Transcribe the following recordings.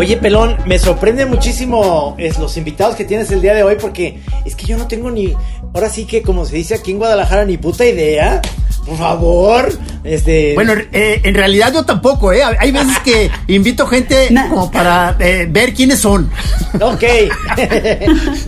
Oye, Pelón, me sorprende muchísimo es, los invitados que tienes el día de hoy porque es que yo no tengo ni, ahora sí que como se dice aquí en Guadalajara, ni puta idea. Por favor, este... Bueno, eh, en realidad yo tampoco, ¿eh? Hay veces que invito gente como para eh, ver quiénes son. Ok.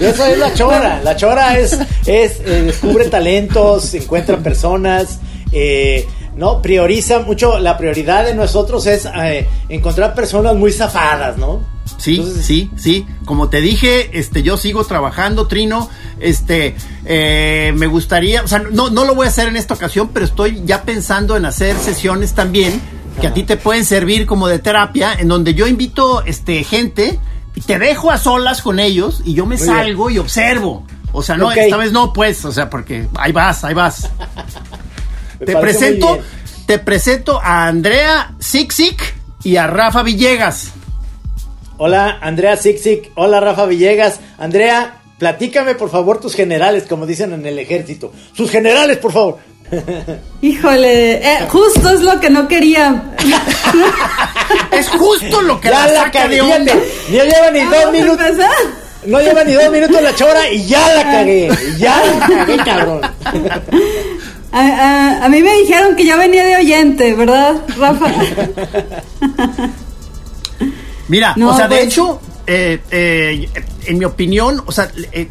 Eso es la chora. La chora es, es eh, descubre talentos, encuentra personas, eh, ¿no? Prioriza mucho, la prioridad de nosotros es eh, encontrar personas muy zafadas, ¿no? Sí, sí, sí. Como te dije, este, yo sigo trabajando, Trino. Este, eh, me gustaría, o sea, no, no lo voy a hacer en esta ocasión, pero estoy ya pensando en hacer sesiones también que a ti te pueden servir como de terapia, en donde yo invito, este, gente y te dejo a solas con ellos y yo me salgo y observo. O sea, no, esta vez no, pues, o sea, porque ahí vas, ahí vas. te presento, te presento a Andrea Siksik y a Rafa Villegas. Hola, Andrea Siksik. Hola, Rafa Villegas. Andrea, platícame por favor tus generales, como dicen en el ejército. Sus generales, por favor. Híjole, eh, justo es lo que no quería. es justo lo que ya la, saca de onda. No lleva ni dos minutos. No lleva ni dos minutos la chora y ya la cagué. Ya la cagué, cabrón. A, mí me dijeron que ya venía de oyente, ¿verdad, Rafa? Mira, o sea, de pues- hecho, eh, eh, en mi opinión, o sea, eh,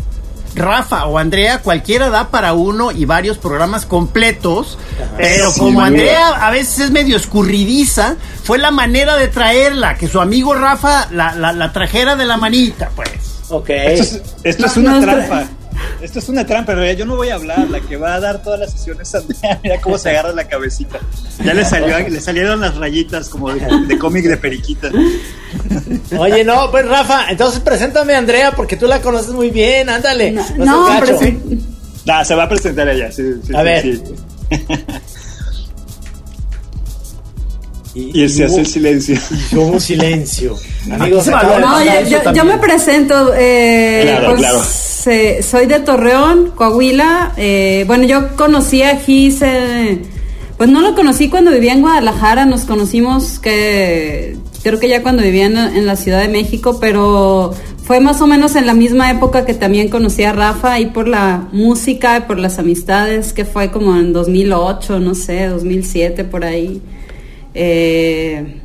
Rafa o Andrea, cualquiera da para uno y varios programas completos, pero como Andrea a veces es medio escurridiza, fue la manera de traerla, que su amigo Rafa la, la, trajera de la manita, pues. Ok. Esto es, una trampa. Esto es una trampa, pero yo no voy a hablar. La que va a dar todas las sesiones Andrea, mira cómo se agarra la cabecita. Ya le, salió, le salieron las rayitas como de, cómic de periquita. Oye, no, pues Rafa, entonces preséntame a Andrea porque tú la conoces muy bien, ándale. No, no, no se va a presentar ella, sí, sí, A ver. Y, y, se hace el silencio. Y hubo silencio. Amigos, no, yo, yo, me presento. Eh, claro, pues, claro soy de Torreón, Coahuila. Eh, bueno, yo conocí a Gis, pues no lo conocí cuando vivía en Guadalajara, nos conocimos que creo que ya cuando vivía en, la Ciudad de México, pero fue más o menos en la misma época que también conocí a Rafa, y por la música, y por las amistades, que fue como en 2008, no sé, 2007, por ahí. Eh,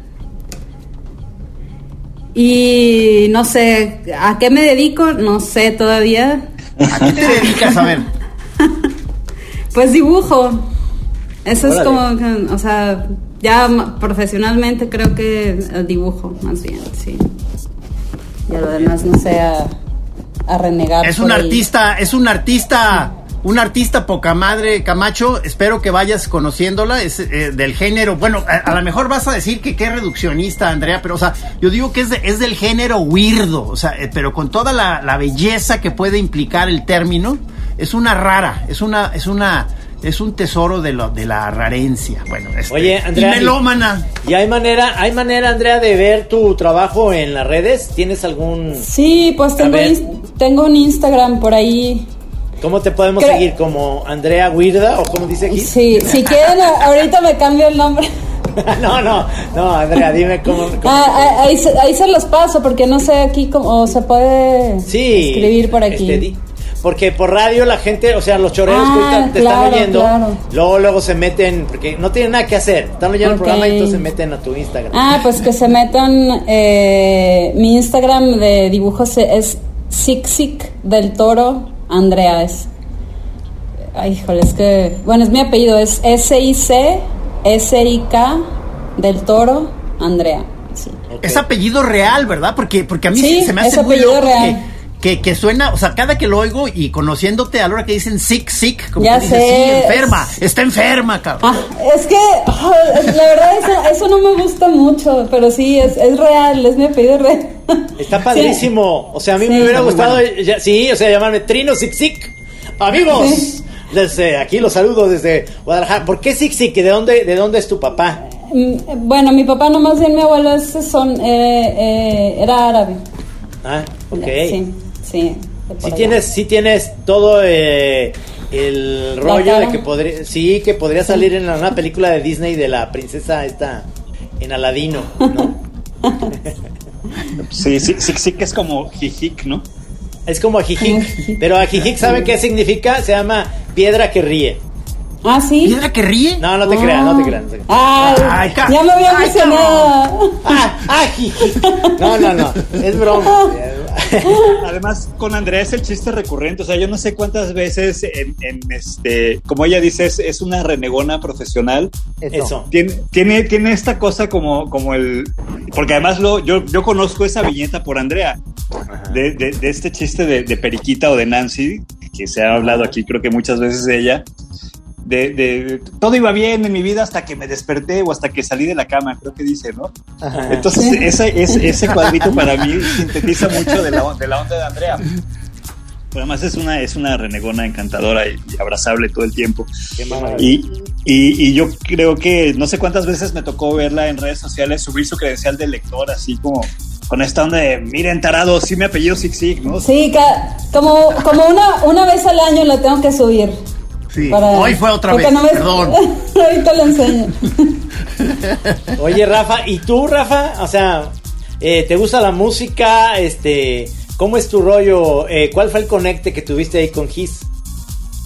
y no sé, ¿a qué me dedico? No sé todavía. ¿A qué te dedicas a ver? pues dibujo. Eso es como, o sea, ya profesionalmente creo que dibujo, más bien, sí. Y lo demás no sé a, renegar. Es un artista, es un artista un artista poca madre, Camacho. Espero que vayas conociéndola. Es eh, del género. Bueno, a, lo mejor vas a decir que qué reduccionista, Andrea, pero o sea, yo digo que es, es del género weirdo. O sea, eh, pero con toda la, belleza que puede implicar el término, es una rara, es una, es una. Es un tesoro de, lo, de la rarencia. Bueno, este, Oye, Andrea. Y melómana. ¿Y hay manera, hay manera, Andrea, de ver tu trabajo en las redes? ¿Tienes algún.? Sí, pues tengo, tengo un Instagram por ahí ¿Cómo te podemos seguir? ¿Como Andrea Guirda o como dice aquí? Sí, si quieren, ahorita me cambio el nombre. no, no, no, Andrea, dime cómo. ah, ahí, ahí, se los paso porque no sé aquí cómo se puede escribir por aquí. Este, porque por radio la gente, o sea, los choreros que te están oyendo, luego luego se meten, porque no tienen nada que hacer, están oyendo el programa y entonces se meten a tu Instagram. Ah, pues que se metan, eh, mi Instagram de dibujos es Sixic del Toro Andrea es. Ay, híjole, es que. Bueno, es mi apellido, es S-I-C, S-I-K del Toro, Andrea. Es apellido real, ¿verdad? Porque, porque a mí sí, se me hace apellido real. Que, que, suena, o sea, cada que lo oigo y conociéndote a la hora que dicen sick, sick, como ya que sé, sí, enferma, está enferma, cabrón. Ah, es que, oh, la verdad, eso, eso, no me gusta mucho, pero sí, es, es real, es mi apellido real. Está padrísimo. O sea, a mí me hubiera gustado, sí, o sea, llamarme Trino Sick Sick. Amigos, desde aquí los saludo desde Guadalajara. ¿Por qué Sick Sick? ¿De dónde, de dónde es tu papá? Mm, bueno, mi papá nomás bien mi abuelo son, eh, eh, era árabe. Ah, ok. Sí, sí. Si tienes, sí tienes todo eh, el rollo de que podría, sí, que podría salir en una película de Disney de la princesa esta en Aladino, ¿no? Sí, sí, sí, sí que es como jijic, ¿no? Es como ajijic, pero ajijic, ¿saben qué significa? Se llama piedra que ríe. Ah, sí. ¿Piedra que ríe? No, no te creas, no te creas. No te creas. Ay, ya me había mencionado. Ah, ajijic. No, no, no, es broma. Además, con Andrea es el chiste recurrente. O sea, yo no sé cuántas veces en, en este, como ella dice, es, es una renegona profesional. Eso. Tiene, tiene, tiene esta cosa como, como el. Porque además lo, yo, yo conozco esa viñeta por Andrea. De, de, de este chiste de, de Periquita o de Nancy, que se ha hablado aquí, creo que muchas veces de ella. De, de, todo iba bien en mi vida hasta que me desperté o hasta que salí de la cama, creo que dice, ¿no? Ajá. Entonces, ese, ese, ese cuadrito para mí sintetiza mucho de la, de la onda de Andrea. Pero además es una, es una renegona encantadora y, y abrazable todo el tiempo. Qué maravilla. Y, y, y, yo creo que no sé cuántas veces me tocó verla en redes sociales subir su credencial de lector, así como con esta onda de, miren, tarado, sí me apellido Sig Sig, ¿no? Sí, como, como una, una vez al año lo tengo que subir. Sí. Para- Hoy fue otra vez, no me- perdón. Ahorita lo enseño. Oye, Rafa, ¿y tú, Rafa? O sea, eh, ¿te gusta la música? Este, ¿cómo es tu rollo? Eh, ¿Cuál fue el conecte que tuviste ahí con His?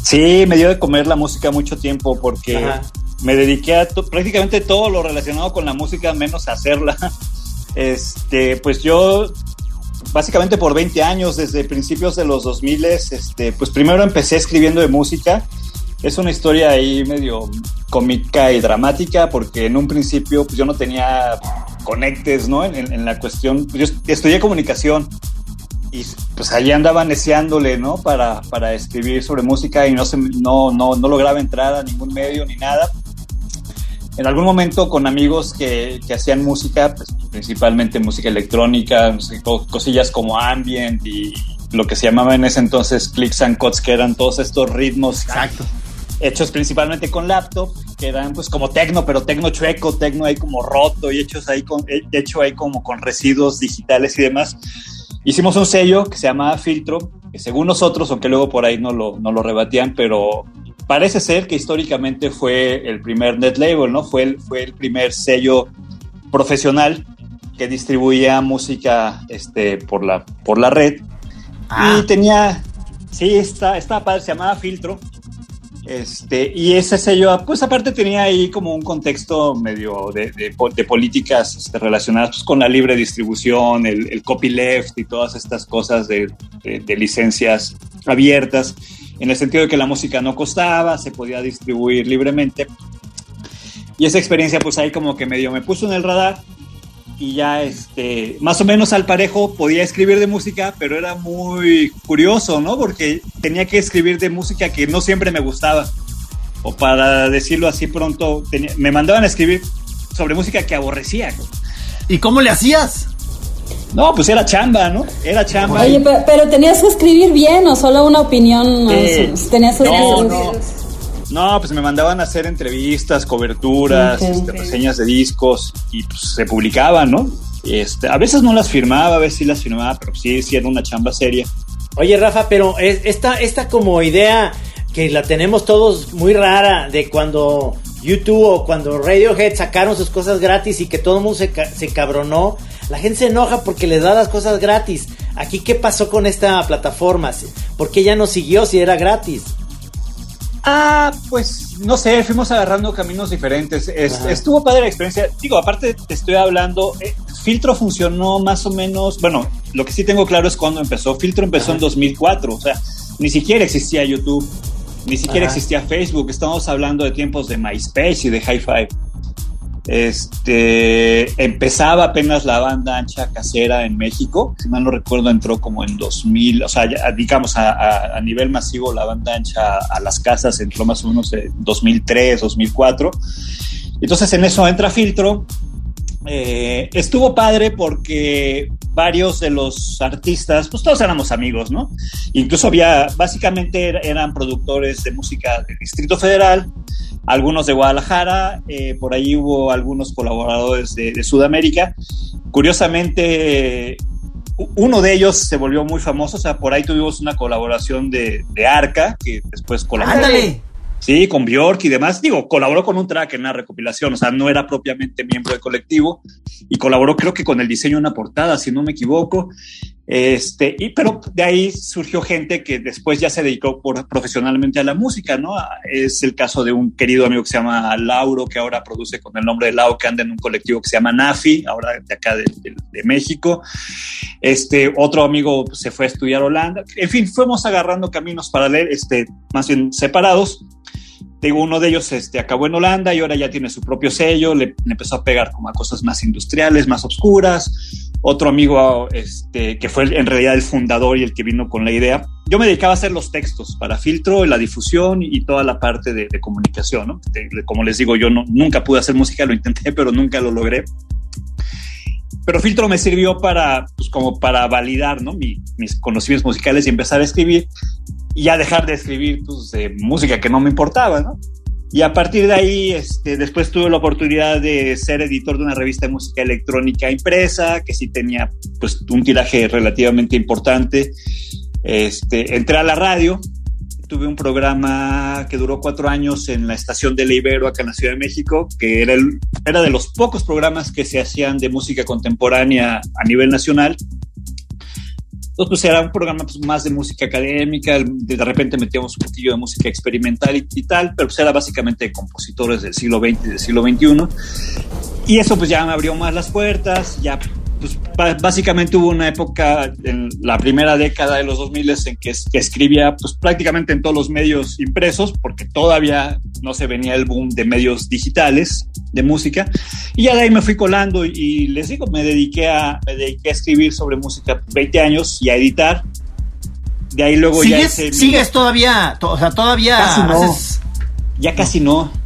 Sí, me dio de comer la música mucho tiempo porque Ajá. me dediqué a to- prácticamente todo lo relacionado con la música, menos a hacerla. Este, pues yo básicamente por 20 años, desde principios de los 2000, este, pues primero empecé escribiendo de música. Es una historia ahí medio cómica y dramática porque en un principio pues yo no tenía conectes, ¿no? En, en- en la cuestión, yo est- estudié comunicación y pues allí andaba neceándole, ¿no? Para, para escribir sobre música y no, se, no, no, no lograba entrar a ningún medio ni nada. En algún momento con amigos que, que hacían música, pues, principalmente música electrónica, cosillas como ambient y lo que se llamaba en ese entonces clicks and cuts, que eran todos estos ritmos Exacto. Hechos principalmente con laptop, que eran pues como tecno, pero tecno chueco, tecno ahí como roto y hechos ahí con, he- hecho ahí como con residuos digitales y demás. Hicimos un sello que se llamaba Filtro, que según nosotros, aunque luego por ahí no lo, no lo rebatían, pero parece ser que históricamente fue el primer net label, ¿no? Fue el, fue el primer sello profesional que distribuía música este, por, la, por la red. Ah. Y tenía, sí, está, estaba padre, se llamaba Filtro. Este, y ese sello, pues aparte tenía ahí como un contexto medio de, de, po- de políticas este, relacionadas pues, con la libre distribución, el, copyleft y todas estas cosas de- de licencias abiertas, en el sentido de que la música no costaba, se podía distribuir libremente. Y esa experiencia pues ahí como que medio me puso en el radar y ya este más o menos al parejo podía escribir de música, pero era muy curioso, ¿no? Porque tenía que escribir de música que no siempre me gustaba. O para decirlo así pronto, tenía- me mandaban a escribir sobre música que aborrecía. ¿Y cómo le hacías? No, pues era chamba, ¿no? Era chamba. Oye, pero, pero tenías que escribir bien o solo una opinión. Eh, tenías que no, no. No, pues me mandaban a hacer entrevistas, coberturas, este, reseñas de discos y pues se publicaban, ¿no? Este, a veces no las firmaba, a veces sí las firmaba, pero sí, sí era una chamba seria. Oye, Rafa, pero es, esta, esta como idea que la tenemos todos muy rara de cuando YouTube o cuando Radiohead sacaron sus cosas gratis y que todo el mundo se, ca- se cabronó, la gente se enoja porque les da las cosas gratis. Aquí, ¿qué pasó con esta plataforma? ¿Por qué ya no siguió si era gratis? Ah, pues no sé, fuimos agarrando caminos diferentes. Es- estuvo padre la experiencia. Digo, aparte te estoy hablando, eh, Filtro funcionó más o menos, bueno, lo que sí tengo claro es cuando empezó. Filtro empezó en 2004, o sea, ni siquiera existía YouTube, ni siquiera Ajá. existía Facebook. Estamos hablando de tiempos de MySpace y de Hi-Fi. Este empezaba apenas la banda ancha casera en México, si mal no recuerdo, entró como en 2000, o sea, digamos a nivel masivo la banda ancha a las casas entró más o menos en 2003, 2004. Entonces en eso entra filtro. Eh, estuvo padre porque varios de los artistas, pues todos éramos amigos, ¿no? Incluso había, básicamente er- eran productores de música del Distrito Federal, algunos de Guadalajara, eh, por ahí hubo algunos colaboradores de, de Sudamérica. Curiosamente, uno de ellos se volvió muy famoso, o sea, por ahí tuvimos una colaboración de, de Arca, que después colaboró. Ándale. Sí, con Bjork y demás. Digo, colaboró con un track en una recopilación, o sea, no era propiamente miembro del colectivo y colaboró creo que con el diseño de una portada, si no me equivoco. Este, y, pero de ahí surgió gente que después ya se dedicó profesionalmente a la música, ¿no? Es el caso de un querido amigo que se llama Lauro, que ahora produce con el nombre de Lau, que anda en un colectivo que se llama Nafi, ahora de acá de, México. Este, otro amigo se fue a estudiar Holanda. En fin, fuimos agarrando caminos paralelos, este, más bien separados Digo, uno de ellos este, acabó en Holanda y ahora ya tiene su propio sello, le, empezó a pegar como a cosas más industriales, más oscuras. Otro amigo este, que fue en realidad el fundador y el que vino con la idea. Yo me dedicaba a hacer los textos para filtro, la difusión y toda la parte de, comunicación. ¿no? como les digo, yo no, nunca pude hacer música, lo intenté, pero nunca lo logré. Pero filtro me sirvió para, pues, como para validar ¿no? mis conocimientos musicales y empezar a escribir y ya dejar de escribir pues, música que no me importaba, ¿no? Y a partir de ahí, este, después tuve la oportunidad de ser editor de una revista de música electrónica impresa, que sí tenía pues, un tiraje relativamente importante. Este, entré a la radio, tuve un programa que duró cuatro años en la estación de Ibero acá en la Ciudad de México, que era, el, era de los pocos programas que se hacían de música contemporánea a nivel nacional entonces, pues era un programa pues, más de música académica, de repente metíamos un poquillo de música experimental y, tal, pero pues era básicamente compositores del siglo XX y del siglo XXI. Y eso pues ya me abrió más las puertas, ya pues básicamente hubo una época en la primera década de los 2000 en que, escribía pues prácticamente en todos los medios impresos porque todavía no se venía el boom de medios digitales de música. Y ya de ahí me fui colando y, les digo me dediqué a me dediqué a escribir sobre música 20 años y a editar. De ahí luego ya sigues todavía o sea todavía casi no. ya casi no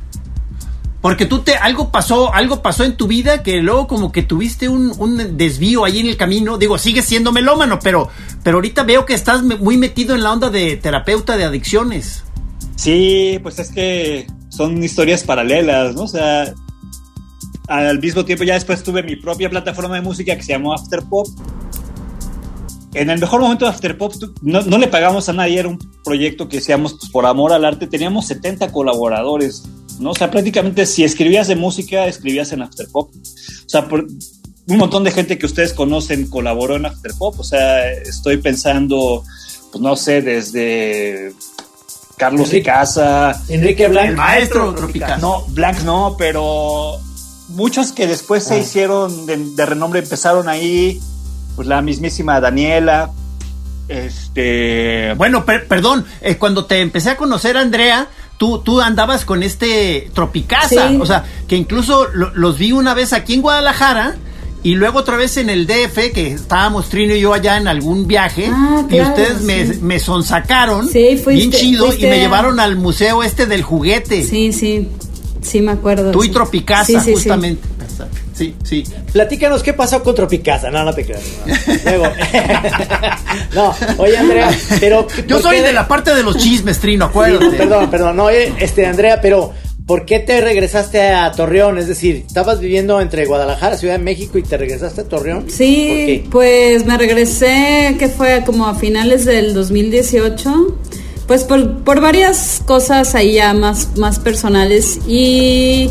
porque tú te, algo pasó, algo pasó en tu vida que luego como que tuviste un, desvío ahí en el camino. Digo, sigues siendo melómano, pero, pero ahorita veo que estás muy metido en la onda de terapeuta de adicciones. Sí, pues es que son historias paralelas, ¿no? O sea, al mismo tiempo ya después tuve mi propia plataforma de música que se llamó Afterpop. En el mejor momento de Afterpop no, no le pagamos a nadie, era un proyecto que hacíamos pues, por amor al arte. Teníamos 70 colaboradores ¿no? O sea, prácticamente si escribías de música, escribías en Afterpop. O sea, un montón de gente que ustedes conocen colaboró en Afterpop. O sea, estoy pensando, pues no sé, desde Carlos Enrique, Casa. Enrique Blanc. maestro No, Blanc no, pero muchos que después se ah. hicieron de, renombre empezaron ahí. Pues la mismísima Daniela. Este. Bueno, perdón, eh, cuando te empecé a conocer, Andrea, tú, tú andabas con este Tropicasa, o sea, que incluso los vi una vez aquí en Guadalajara. Y luego otra vez en el DF, que estábamos Trino y yo allá en algún viaje, ah, y ustedes me, me sonsacaron bien chido y me llevaron al museo este del juguete. Sí, sí, sí me acuerdo. Tú y Tropicasa, justamente sí, sí. Platícanos qué pasó con Tropicasa. No, no te creas. Luego. no, oye, Andrea, pero. Yo soy de la parte de los chismes, Trino, acuérdate. perdón, perdón. No, oye, este, Andrea, pero. ¿Por qué te regresaste a Torreón? Es decir, estabas viviendo entre Guadalajara, Ciudad de México y te regresaste a Torreón. Sí, pues me regresé, que fue como a finales del 2018, pues por, por varias cosas ahí ya más, más personales y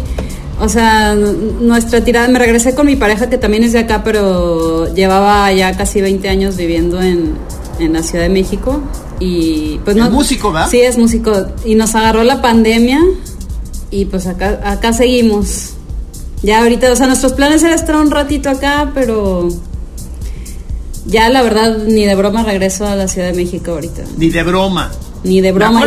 o sea, nuestra tirada, me regresé con mi pareja que también es de acá, pero llevaba ya casi 20 años viviendo en, la Ciudad de México. Y pues no. ¿Es músico, ¿verdad? Sí, es músico. Y nos agarró la pandemia y pues acá, acá seguimos. Ya ahorita, o sea, nuestros planes era estar un ratito acá, pero ya la verdad ni de broma regreso a la Ciudad de México ahorita. Ni de broma. Ni de broma.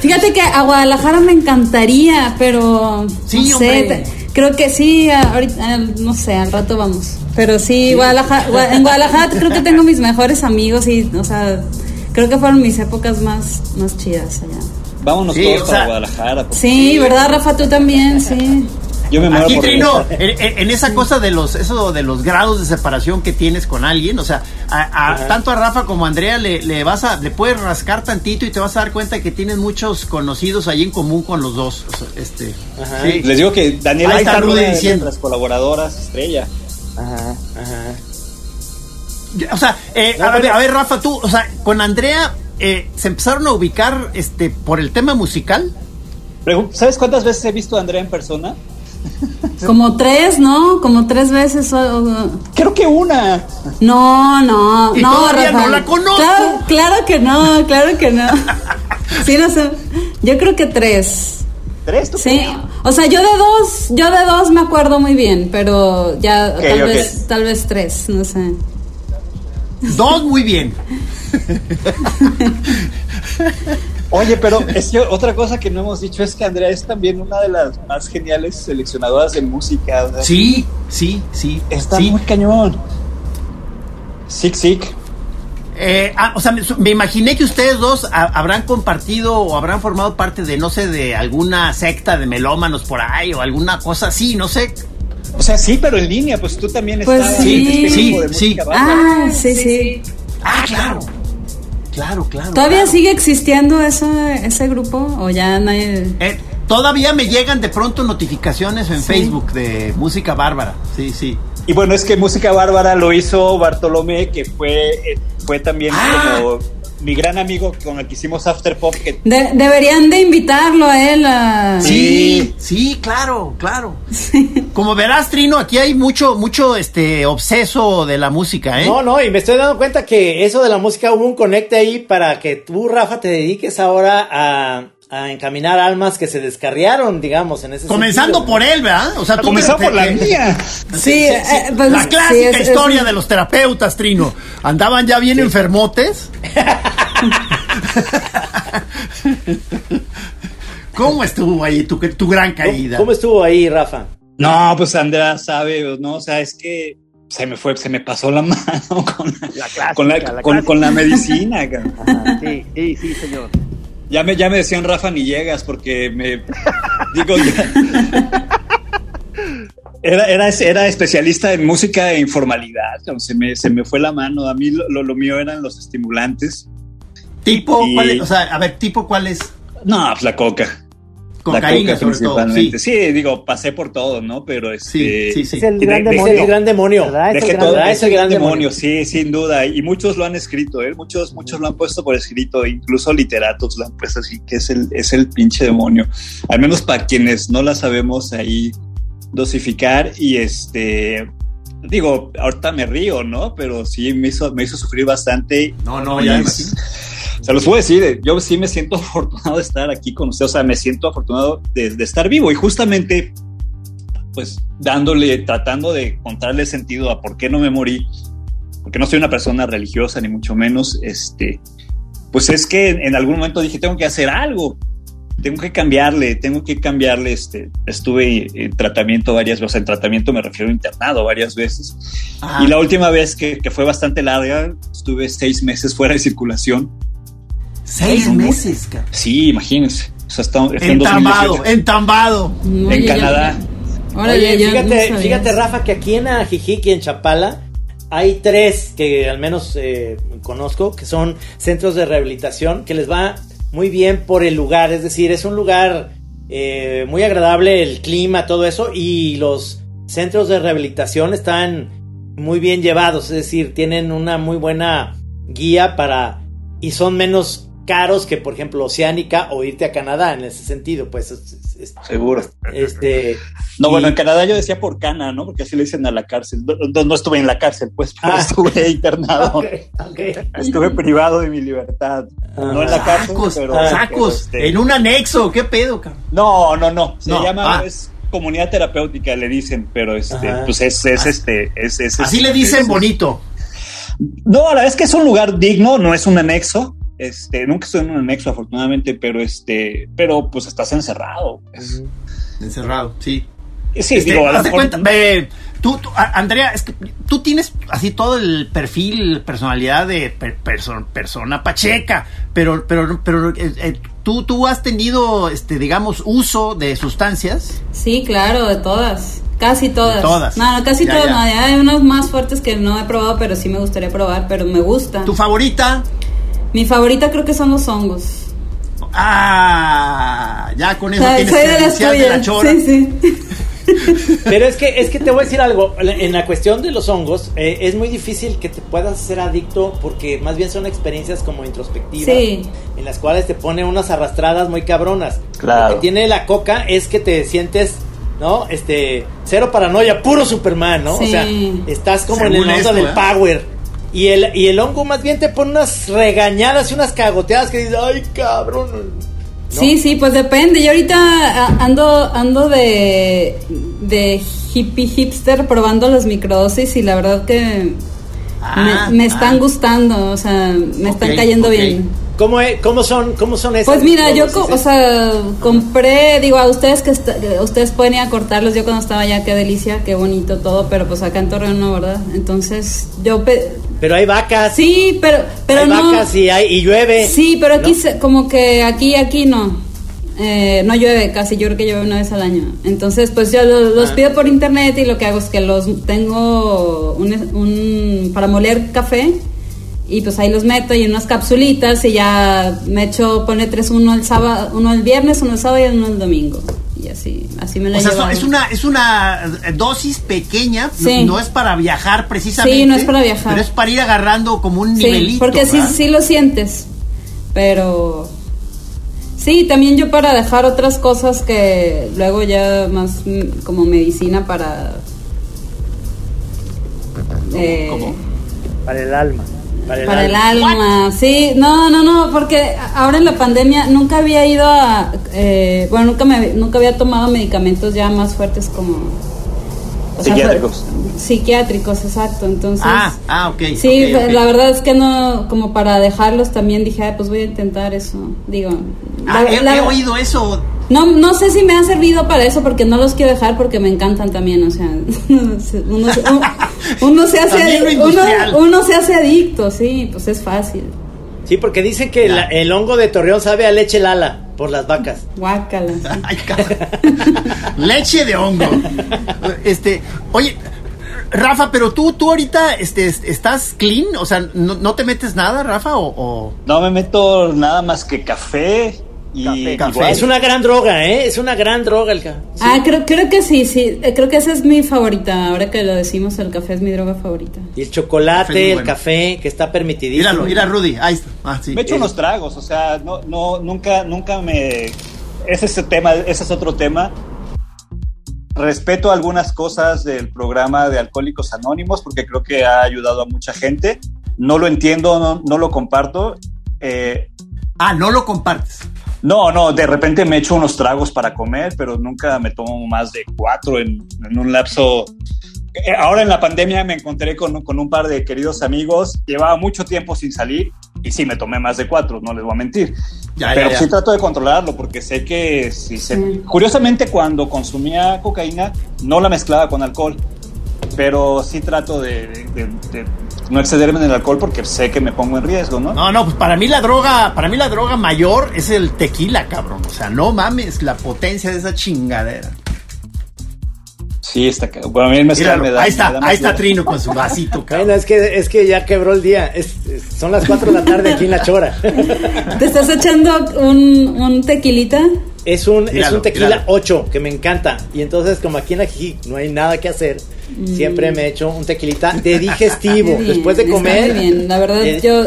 Fíjate que a Guadalajara me encantaría, pero sí, no sé, creo que sí, ahorita, no sé, al rato vamos. Pero sí, Guadalajara, en Guadalajara creo que tengo mis mejores amigos y, o sea, creo que fueron mis épocas más, más chidas allá. Vámonos todos para Guadalajara. Sí, ¿verdad, Rafa? Tú también, sí. Yo me muero Aquí, Trino, en, esa cosa de los, eso de los grados de separación que tienes con alguien, o sea, a, tanto a Rafa como a Andrea le, vas a, le puedes rascar tantito y te vas a dar cuenta que tienes muchos conocidos ahí en común con los dos. este, Les digo que Daniela está diciendo las colaboradoras estrella. Ajá, O sea, eh, a, ver, a, ver, Rafa, tú, o sea, con Andrea eh, se empezaron a ubicar este por el tema musical. ¿Sabes cuántas veces he visto a Andrea en persona? Como tres, ¿no? Como tres veces. Creo que una. No, no, no, no la conozco. Claro, que no, claro que no. Sí, no sé. Yo creo que tres. ¿Tres? sí. O sea, yo de dos, yo de dos me acuerdo muy bien, pero ya tal vez, tal vez tres, no sé. Dos muy bien. Oye, pero es que otra cosa que no hemos dicho es que Andrea es también una de las más geniales seleccionadoras de música. Sí, sí, sí. Está muy cañón. Sick, sick. Eh, ah, o sea, me, imaginé que ustedes dos habrán compartido o habrán formado parte de, no sé, de alguna secta de melómanos por ahí o alguna cosa así, no sé. O sea, sí, pero en línea, pues tú también pues estabas sí, sí, sí. Ah, sí, sí. Ah, claro. Claro, claro. ¿Todavía sigue existiendo ese, ese grupo o ya nadie... Eh, todavía me llegan de pronto notificaciones en Facebook de música bárbara. Sí, sí. Y bueno, es que música bárbara lo hizo Bartolomé, que fue, eh, fue también ah. como mi gran amigo con el que hicimos After Pop. Que... deberían de invitarlo a él a... Sí, sí, claro, claro. Como verás, Trino, aquí hay mucho, mucho este obseso de la música, ¿eh? No, no, y me estoy dando cuenta que eso de la música hubo un conecte ahí para que tú, Rafa, te dediques ahora a, a encaminar almas que se descarriaron, digamos, en ese Comenzando por él, ¿verdad? O sea, comenzó por la mía. Sí, eh, pues, la clásica historia de los terapeutas, Trino. Andaban ya bien enfermotes. ¿Cómo estuvo ahí tu, tu gran caída? ¿Cómo, estuvo ahí, Rafa? No, pues Andrea sabe, no, o sea, es que se me fue, se me pasó la mano con la, con, la, con, la medicina. sí, sí, sí, señor. Ya me, ya me decían Rafa ni llegas porque me digo era, era, era, especialista en música e informalidad. Se me, se me fue la mano. A mí lo, lo mío eran los estimulantes. ¿Tipo? ¿cuál es? O sea, a ver, ¿tipo cuál es? No, pues la coca. Cocaína, la coca principalmente. Sí. sí. digo, pasé por todo, ¿no? Pero este. Sí, sí, Es el gran demonio. Es el gran demonio. Es el gran demonio, sí, sin duda. Y muchos lo han escrito, ¿eh? Muchos, muchos lo han puesto por escrito, incluso literatos lo han puesto así, que es el, es el pinche demonio. Al menos para quienes no la sabemos ahí dosificar y este digo, ahorita me río, ¿no? Pero sí me hizo, me hizo sufrir bastante. No, no, ya se los puedo decir, yo sí me siento afortunado de estar aquí con usted, o sea, me siento afortunado de, estar vivo y justamente, pues, dándole, tratando de encontrarle sentido a por qué no me morí, porque no soy una persona religiosa ni mucho menos, este, pues es que en algún momento dije, tengo que hacer algo, tengo que cambiarle, tengo que cambiarle, este, estuve en tratamiento varias veces, en tratamiento me refiero a internado varias veces, y la última vez que, que, fue bastante larga, estuve seis meses fuera de circulación, Seis meses, cabrón. Sí, imagínense. O sea, está, entambado, entambado. en Canadá. Oye, fíjate, fíjate, Rafa, que aquí en Ajijic y en Chapala hay tres que al menos eh, conozco, que son centros de rehabilitación, que les va muy bien por el lugar. Es decir, es un lugar eh, muy agradable, el clima, todo eso, y los centros de rehabilitación están muy bien llevados, es decir, tienen una muy buena guía para y son menos caros que, por ejemplo, Oceánica o irte a Canadá en ese sentido, pues. Seguro. Este. No, bueno, en Canadá yo decía por Cana, ¿no? Porque así le dicen a la cárcel. No, estuve en la cárcel, pues, pero ah. estuve internado. Estuve privado de mi libertad. no en la cárcel, pero. Sacos, este, en un anexo, ¿qué pedo, cabrón? No, no, no. Se llama. Ah. Es, comunidad terapéutica le dicen, pero este, pues es, es este, es, es Así le dicen bonito. No, a la vez que es un lugar digno, no es un anexo. Este, nunca estoy en un anexo, afortunadamente, pero este, pero pues estás encerrado. Encerrado, sí. Sí, este, digo, a cuenta, tú, Andrea, es que tú tienes así todo el perfil, personalidad de persona pacheca, pero, pero, pero eh, eh, tú, tú has tenido, este, digamos, uso de sustancias. Sí, claro, de todas. Casi todas. todas. No, casi todas. hay unas más fuertes que no he probado, pero sí me gustaría probar, pero me gusta. ¿Tu favorita? Mi favorita creo que son los hongos. Ah, ya con eso tienes soy de, las de la chora. Sí, sí. Pero es que, es que te voy a decir algo. En la cuestión de los hongos, eh, es muy difícil que te puedas ser adicto porque más bien son experiencias como introspectivas. En las cuales te pone unas arrastradas muy cabronas. Claro. Lo que tiene la coca es que te sientes ¿no? Este, cero paranoia, puro Superman, ¿no? O sea, estás como en el mundo del ¿eh? power. Y el, y el hongo más bien te pone unas regañadas y unas cagoteadas que dices, ay, cabrón. Sí, sí, pues depende. Yo ahorita ando ando de, de hippie hipster probando los microdosis y la verdad que me, ah, están ah. gustando, o sea, me están cayendo bien. ¿Cómo, ¿Cómo, son, ¿Cómo son esas? Pues mira, yo o sea, compré, digo, a ustedes que ustedes pueden ir a cortarlos, yo cuando estaba allá, qué delicia, qué bonito todo, pero pues acá en Torreón no, ¿verdad? Entonces, yo... pero hay vacas. Sí, pero, pero hay vacas y, hay, y llueve. Sí, pero aquí, como que aquí, aquí no. Eh, no llueve casi, yo creo que llueve una vez al año. Entonces, pues yo los, ah. pido por internet y lo que hago es que los tengo un, un para moler café y pues ahí los meto y en unas capsulitas y ya me echo, pone tres, uno el sábado, uno el viernes, uno el sábado y uno el domingo. Y así, así me lo O sea, es una, es una dosis pequeña, no, es para viajar precisamente. Sí, no es para viajar. Pero es para ir agarrando como un sí, nivelito. Porque sí, sí lo sientes, pero... Sí, también yo para dejar otras cosas que luego ya más como medicina para... Eh, ¿Cómo? Para el alma. Para el, alma. Sí, no, no, no, porque ahora en la pandemia nunca había ido a, eh, bueno, nunca me, nunca había tomado medicamentos ya más fuertes como psiquiátricos. psiquiátricos, exacto. Entonces. Ah, ah, ok. Sí, la verdad es que no, como para dejarlos también dije, pues voy a intentar eso. Digo. Ah, he, oído eso. No, no sé si me ha servido para eso porque no los quiero dejar porque me encantan también, o sea, uno, uno, se hace uno, se hace adicto, sí, pues es fácil. Sí, porque dicen que el hongo de Torreón sabe a leche lala por las vacas. Guácala. leche de hongo. Este, oye, Rafa, pero tú, tú ahorita este, estás clean, o sea, ¿no, te metes nada, Rafa? O, No me meto nada más que café, café, Es una gran droga, ¿eh? Es una gran droga el café. Ah, creo, creo que sí, sí. Eh, creo que esa es mi favorita. Ahora que lo decimos, el café es mi droga favorita. Y el chocolate, el café, que está permitidísimo. Míralo, mira Rudy, ahí está. Ah, me echo unos tragos, o sea, no, no, nunca, nunca me... Ese es el tema, ese es otro tema. Respeto algunas cosas del programa de Alcohólicos Anónimos porque creo que ha ayudado a mucha gente. No lo entiendo, no, no lo comparto. Eh, ah, no lo compartes. No, no, de repente me echo unos tragos para comer, pero nunca me tomo más de cuatro en, un lapso. Eh, ahora en la pandemia me encontré con, un par de queridos amigos, llevaba mucho tiempo sin salir y sí me tomé más de cuatro, no les voy a mentir. pero sí trato de controlarlo porque sé que si se... Curiosamente cuando consumía cocaína no la mezclaba con alcohol, pero sí trato de no excederme en el alcohol porque sé que me pongo en riesgo, ¿no? No, no, pues para mí la droga, para mí la droga mayor es el tequila, cabrón. O sea, no mames la potencia de esa chingadera. Sí, está Bueno, a mí me da, Ahí está, ahí está Trino con su vasito, cabrón. es que, es que ya quebró el día. son las 4 de la tarde aquí en La Chora. ¿Te estás echando un, un tequilita? Es un, es un tequila 8 que me encanta. Y entonces, como aquí en aquí no hay nada que hacer, siempre me echo un tequilita de digestivo. Después de comer. bien, la verdad, yo.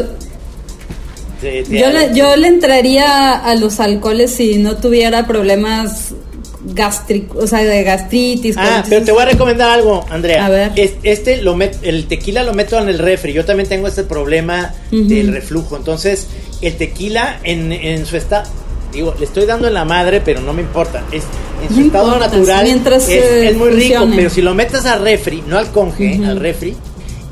yo, le, yo le entraría a los alcoholes si no tuviera problemas gástricos, o sea, de gastritis. Ah, pero te voy a recomendar algo, Andrea. A ver. Este, lo met, el tequila lo meto en el refri. Yo también tengo este problema del reflujo. Entonces, el tequila en, en su estado digo, le estoy dando en la madre, pero no me importa. Es, en su estado natural mientras es, muy rico, pero si lo metes al refri, no al conge, al refri,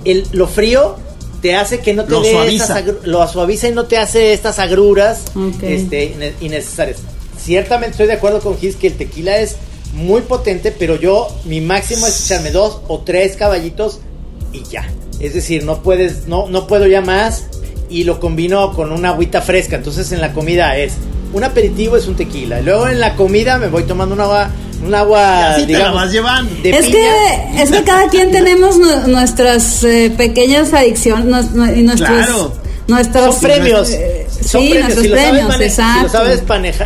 el, lo frío te hace que no te lo suaviza. lo suaviza y no te hace estas agruras este, innecesarias. Ciertamente estoy de acuerdo con Gis que el tequila es muy potente, pero yo mi máximo es echarme dos o tres caballitos y ya. Es decir, no puedes, no, no puedo ya más y lo combino con una agüita fresca. Entonces en la comida es un aperitivo es un tequila. Luego en la comida me voy tomando un agua, un agua, digamos, llevando. es que es que cada quien tenemos nuestras eh, pequeñas adicciones y nuestros claro. nuestros Son premios. Eh, son premios. Si lo, sabes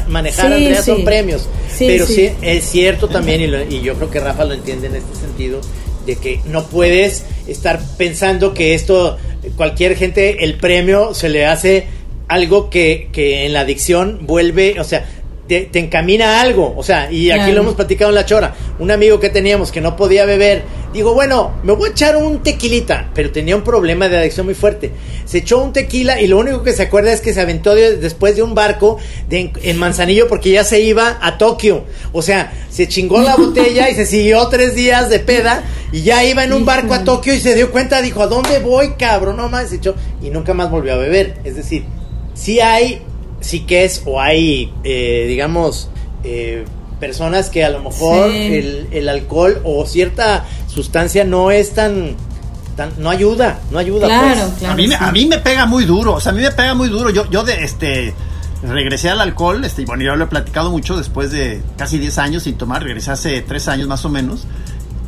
manejar, Andrea, son premios. Pero sí. es cierto también, y, y yo creo que Rafa lo entiende en este sentido, de que no puedes estar pensando que esto, cualquier gente, el premio se le hace algo que, que en la adicción vuelve, o sea, te, encamina a algo. O sea, y aquí lo hemos platicado en la chora. Un amigo que teníamos que no podía beber, digo, bueno, me voy a echar un tequilita, pero tenía un problema de adicción muy fuerte. Se echó un tequila y lo único que se acuerda es que se aventó después de un barco de, en Manzanillo porque ya se iba a Tokio. O sea, se chingó la botella y se siguió tres días de peda y ya iba en un barco a Tokio y se dio cuenta, dijo, ¿a dónde voy, cabrón? No más, se echó y nunca más volvió a beber. Es decir, si hay sí que es o hay, eh, digamos, eh, personas que a lo mejor el, alcohol o cierta sustancia no es tan, tan no ayuda, no ayuda. Claro, pues. claro. A mí, a mí me pega muy duro, o sea, a mí me pega muy duro. Yo, yo de este regresé al alcohol, este, bueno, yo lo he platicado mucho después de casi 10 años sin tomar, regresé hace 3 años más o menos.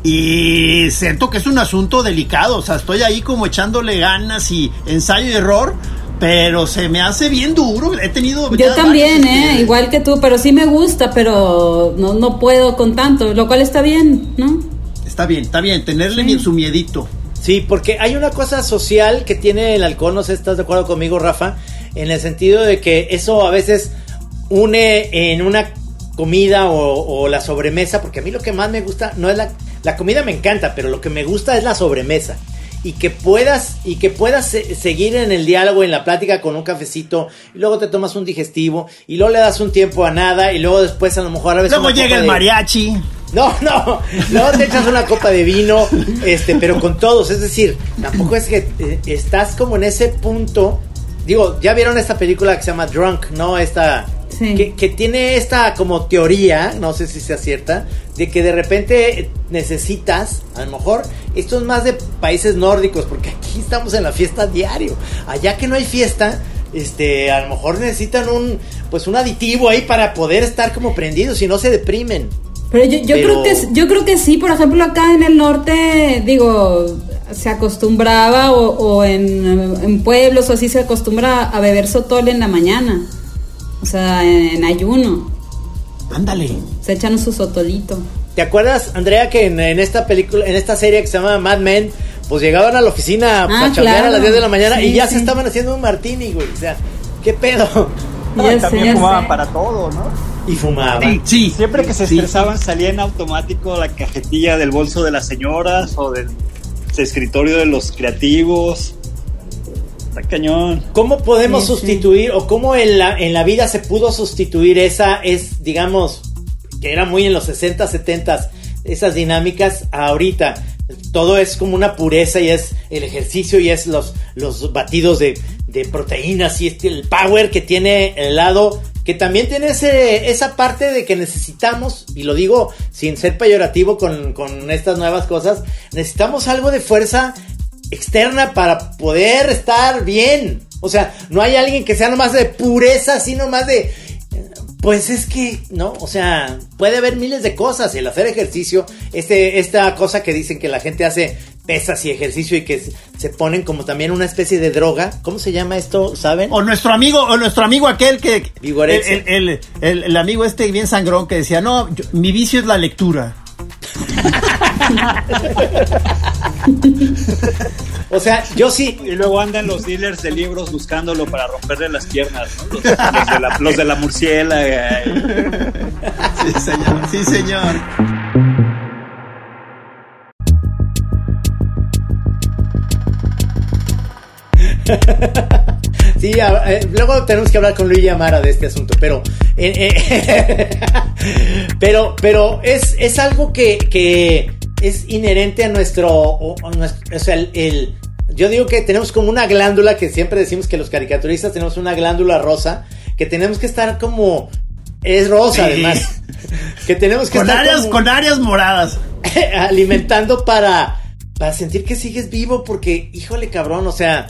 Y siento que es un asunto delicado, o sea, estoy ahí como echándole ganas y ensayo y error, pero se me hace bien duro. He tenido. Yo también, ¿eh? Igual que tú, pero sí me gusta, pero no, no puedo con tanto, lo cual está bien, ¿no? Está bien, está bien, tenerle su miedito. Sí, porque hay una cosa social que tiene el alcohol, no sé si estás de acuerdo conmigo, Rafa, en el sentido de que eso a veces une en una comida o, la sobremesa, porque a mí lo que más me gusta no es la, la comida me encanta, pero lo que me gusta es la sobremesa y que puedas y que puedas seguir en el diálogo en la plática con un cafecito y luego te tomas un digestivo y luego le das un tiempo a nada y luego después a lo mejor a veces luego llega el mariachi. No no luego te echas una copa de vino este pero con todos es decir tampoco es que eh, estás como en ese punto digo ya vieron esta película que se llama Drunk no esta que, tiene esta como teoría, no sé si sea cierta, de que de repente necesitas, a lo mejor, esto es más de países nórdicos, porque aquí estamos en la fiesta diario. Allá que no hay fiesta, este, a lo mejor necesitan un, pues un aditivo ahí para poder estar como prendidos, si no se deprimen. Pero yo, creo que yo creo que sí, por ejemplo acá en el norte, digo, se acostumbraba o, en, en, pueblos o así se acostumbra a beber sotol en la mañana. O sea, en, ayuno. Ándale. Se echan su sotolito. ¿Te acuerdas, Andrea, que en, esta película, en esta serie que se llama Mad Men, pues llegaban a la oficina ah, a chambear a las 10 de la mañana y ya se estaban haciendo un martini, güey? O sea, ¿qué pedo? y también fumaban para todo, ¿no? Y fumaban. Sí, Siempre que se estresaban salía en automático la cajetilla del bolso de las señoras o del escritorio de los creativos. Está cañón. ¿Cómo podemos sustituir o cómo en la, en la vida se pudo sustituir esa, es, digamos, que era muy en los 60, 70, esas dinámicas ahorita? Todo es como una pureza y es el ejercicio y es los, los batidos de, de proteínas y este, el power que tiene el lado que también tiene ese, esa parte de que necesitamos, y lo digo sin ser peyorativo con, con estas nuevas cosas, necesitamos algo de fuerza externa para poder estar bien. O sea, no hay alguien que sea nomás de pureza, sino más de... Pues es que, ¿no? O sea, puede haber miles de cosas. El hacer ejercicio, este, esta cosa que dicen que la gente hace pesas y ejercicio y que se ponen como también una especie de droga. ¿Cómo se llama esto? ¿Saben? O nuestro amigo, o nuestro amigo aquel que... El, el, el, amigo este bien sangrón que decía, no, mi vicio es la lectura. O sea, yo sí. Y luego andan los dealers de libros buscándolo para romperle las piernas, Los, de la, murciélaga. Sí, señor. Sí, señor. Sí, eh, luego tenemos que hablar con Luigi Amara de este asunto, pero eh, eh, pero pero es, es algo que, que es inherente a nuestro, o, sea, el, yo digo que tenemos como una glándula que siempre decimos que los caricaturistas tenemos una glándula rosa que tenemos que estar como es rosa además. Que tenemos que con estar áreas con áreas moradas. alimentando para para sentir que sigues vivo porque híjole cabrón o sea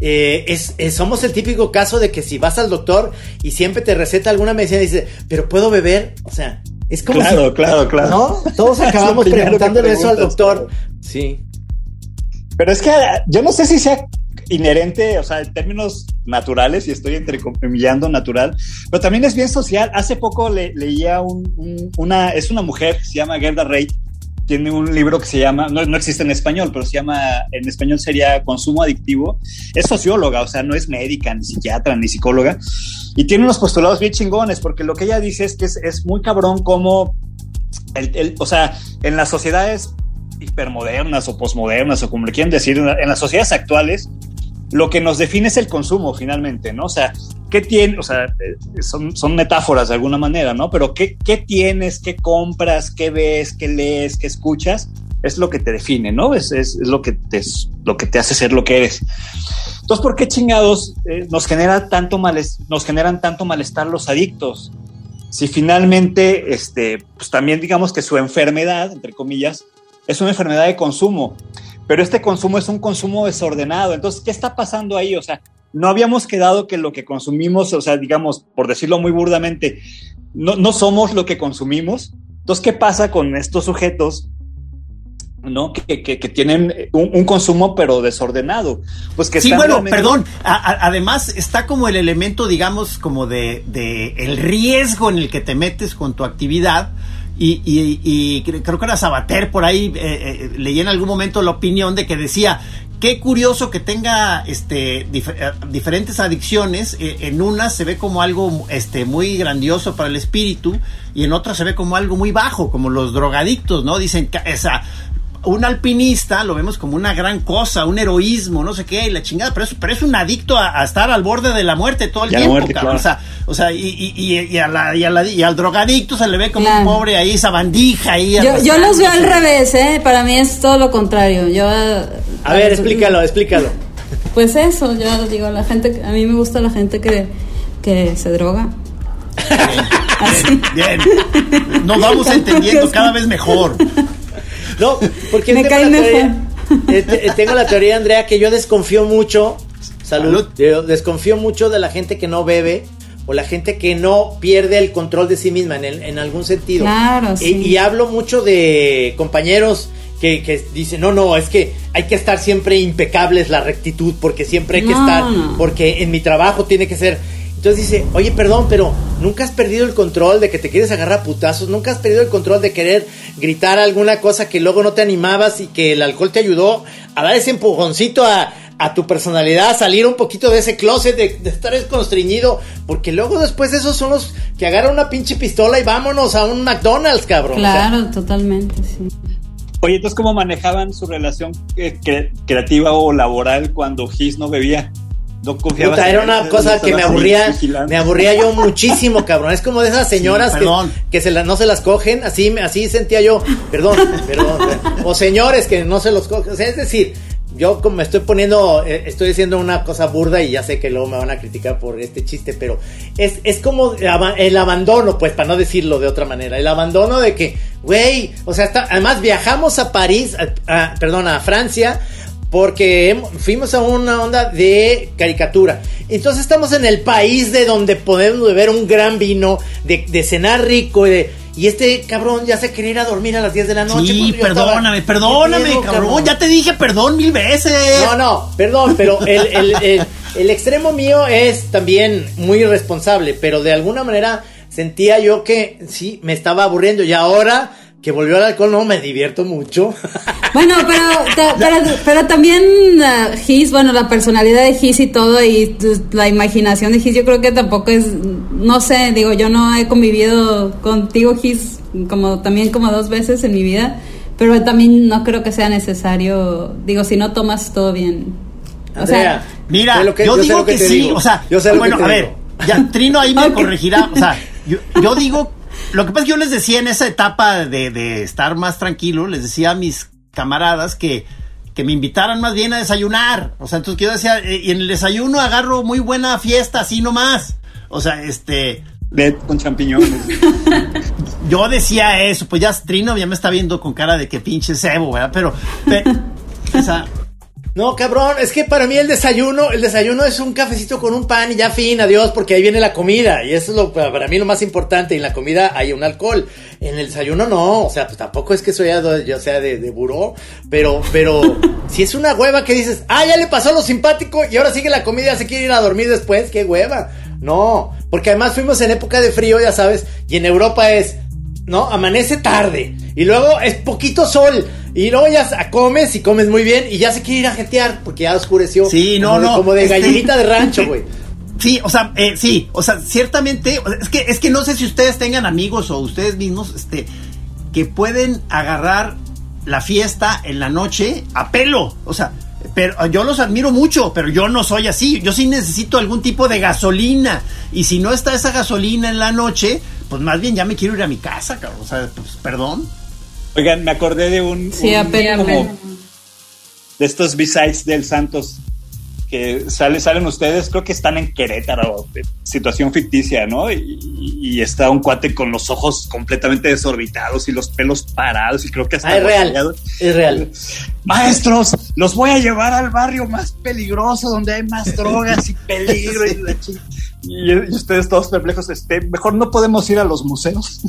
eh, es, somos el típico caso de que si vas al doctor y siempre te receta alguna medicina y dice, pero puedo beber, o sea, es como claro, claro, claro. ¿no? Todos acabamos preguntándole eso al doctor. Sí. Pero es que yo no sé si sea inherente, o sea, en términos naturales, y estoy entrecomillando natural, pero también es bien social. Hace poco leía una, es una mujer, se llama Gerda Reit, tiene un libro que se llama, no, no, existe en español, pero se llama, en español sería Consumo Adictivo. Es socióloga, o sea, no es médica, ni psiquiatra, ni psicóloga. Y tiene unos postulados bien chingones, porque lo que ella dice es que es, muy cabrón como, el, o sea, en las sociedades hipermodernas o posmodernas, o como le quieren decir, en las sociedades actuales, lo que nos define es el consumo finalmente, ¿no? O sea, ¿qué tiene? O sea, eh, son, son metáforas de alguna manera, ¿no? Pero ¿qué, ¿qué, tienes? ¿Qué compras? ¿Qué ves? ¿Qué lees? ¿Qué escuchas? Es lo que te define, ¿no? Es, es, es lo, que te, lo que te hace ser lo que eres. Entonces, ¿por qué chingados eh, nos, genera tanto nos generan tanto malestar los adictos? Si finalmente, este, pues también digamos que su enfermedad, entre comillas, es una enfermedad de consumo pero este consumo es un consumo desordenado. Entonces, ¿qué está pasando ahí? O sea, no habíamos quedado que lo que consumimos, o sea, digamos, por decirlo muy burdamente, no, no somos lo que consumimos. Entonces, ¿qué pasa con estos sujetos? ¿no? Que, que, tienen un, consumo pero desordenado. Pues que sí, bueno, perdón. además está como el elemento, digamos, como de, de, el riesgo en el que te metes con tu actividad, y, y, creo que era Sabater por ahí, eh, eh, leí en algún momento la opinión de que decía, qué curioso que tenga este eh, diferentes adicciones en una se ve como algo este muy grandioso para el espíritu y en otra se ve como algo muy bajo como los drogadictos no dicen que esa un alpinista lo vemos como una gran cosa, un heroísmo, no sé qué, y la chingada, pero es, pero es un adicto a, estar al borde de la muerte todo el tiempo, O sea, o sea y, y, y, a la, y, a la, y, al drogadicto se le ve como un pobre ahí, esa bandija ahí. Yo, yo los veo al revés, ¿eh? Para mí es todo lo contrario. Yo, a ver, explícalo, explícalo. Pues eso, yo digo, la gente, a mí me gusta la gente que, que se droga. Bien. Bien. Nos vamos entendiendo cada vez mejor. No, porque tengo, la teoría, eh, eh, tengo la teoría, Andrea, que yo desconfío mucho. Salud. desconfío mucho de la gente que no bebe o la gente que no pierde el control de sí misma en, en algún sentido. Claro, sí. y, hablo mucho de compañeros que, que, dicen, no, no, es que hay que estar siempre impecables la rectitud, porque siempre hay que estar, porque en mi trabajo tiene que ser entonces dice, oye, perdón, pero nunca has perdido el control de que te quieres agarrar a putazos, nunca has perdido el control de querer gritar alguna cosa que luego no te animabas y que el alcohol te ayudó a dar ese empujoncito a, tu personalidad, a salir un poquito de ese closet, de, estar constreñido, porque luego después esos son los que agarran una pinche pistola y vámonos a un McDonald's, cabrón. Claro, totalmente, sí. Oye, entonces, ¿cómo manejaban su relación eh, creativa o laboral cuando Gis no bebía? Era una cosa que me aburría, me aburría yo muchísimo, cabrón. Es como de esas señoras que, se no se las cogen, así, así sentía yo, perdón, perdón, o señores que no se los cogen, es decir, yo como me estoy poniendo, eh, estoy diciendo una cosa burda y ya sé que luego me van a criticar por este chiste, pero es, es como el abandono, pues, para no decirlo de otra manera, el abandono de que, güey, o sea, además viajamos a París, perdón, a Francia, porque fuimos a una onda de caricatura. Entonces estamos en el país de donde podemos beber un gran vino, de, cenar rico, y, este cabrón ya se quería ir a dormir a las 10 de la noche. Sí, perdóname, perdóname, cabrón? Ya te dije perdón mil veces. No, no, perdón, pero el, extremo mío es también muy irresponsable, pero de alguna manera sentía yo que sí, me estaba aburriendo y ahora que volvió al alcohol, no, me divierto mucho. Bueno, pero, pero, también uh, Gis, bueno, la personalidad de Gis y todo, y la imaginación de Gis, yo creo que tampoco es, no sé, digo, yo no he convivido contigo, Gis, como también como dos veces en mi vida, pero también no creo que sea necesario, digo, si no tomas todo bien. O sea, mira, yo, digo que, sí, o sea, bueno, a ver, ya Trino ahí me corregirá, o sea, yo, yo digo lo que pasa es que yo les decía en esa etapa de, estar más tranquilo, les decía a mis camaradas que, que me invitaran más bien a desayunar. O sea, entonces yo decía, eh, y en el desayuno agarro muy buena fiesta, así nomás. O sea, este... De, con champiñones. yo decía eso, pues ya Trino ya me está viendo con cara de que pinche cebo, ¿verdad? Pero, o sea, No, cabrón, es que para mí el desayuno, el desayuno es un cafecito con un pan y ya fin, adiós, porque ahí viene la comida. Y eso es lo para mí lo más importante. Y en la comida hay un alcohol. En el desayuno no, o sea, pues tampoco es que soy yo sea de, de buró, pero, pero si es una hueva que dices, ah, ya le pasó lo simpático y ahora sigue la comida, se quiere ir a dormir después, qué hueva. No, porque además fuimos en época de frío, ya sabes, y en Europa es, ¿no? Amanece tarde y luego es poquito sol. Y luego ya comes y comes muy bien y ya se quiere ir a jetear porque ya oscureció. Sí, no, no. como de este, gallinita de rancho, güey. Sí, o sea, eh, sí, o sea, ciertamente, es que, es que no sé si ustedes tengan amigos o ustedes mismos, este, que pueden agarrar la fiesta en la noche a pelo, o sea, pero yo los admiro mucho, pero yo no soy así. Yo sí necesito algún tipo de gasolina. Y si no está esa gasolina en la noche, pues más bien ya me quiero ir a mi casa, cabrón. O sea, pues perdón. Oigan, me acordé de un. Sí, de estos B-sides del Santos que sale, salen ustedes, creo que están en Querétaro, situación ficticia, ¿no? Y, está un cuate con los ojos completamente desorbitados y los pelos parados y creo que hasta... Ah, es real, es real. Maestros, los voy a llevar al barrio más peligroso, donde hay más drogas y peligro y la y, ustedes todos perplejos, este, mejor no podemos ir a los museos.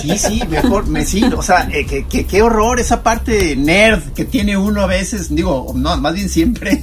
Sí, sí, mejor, me sí, o sea, eh, qué horror esa parte nerd que tiene uno a veces, digo, no, más bien siempre.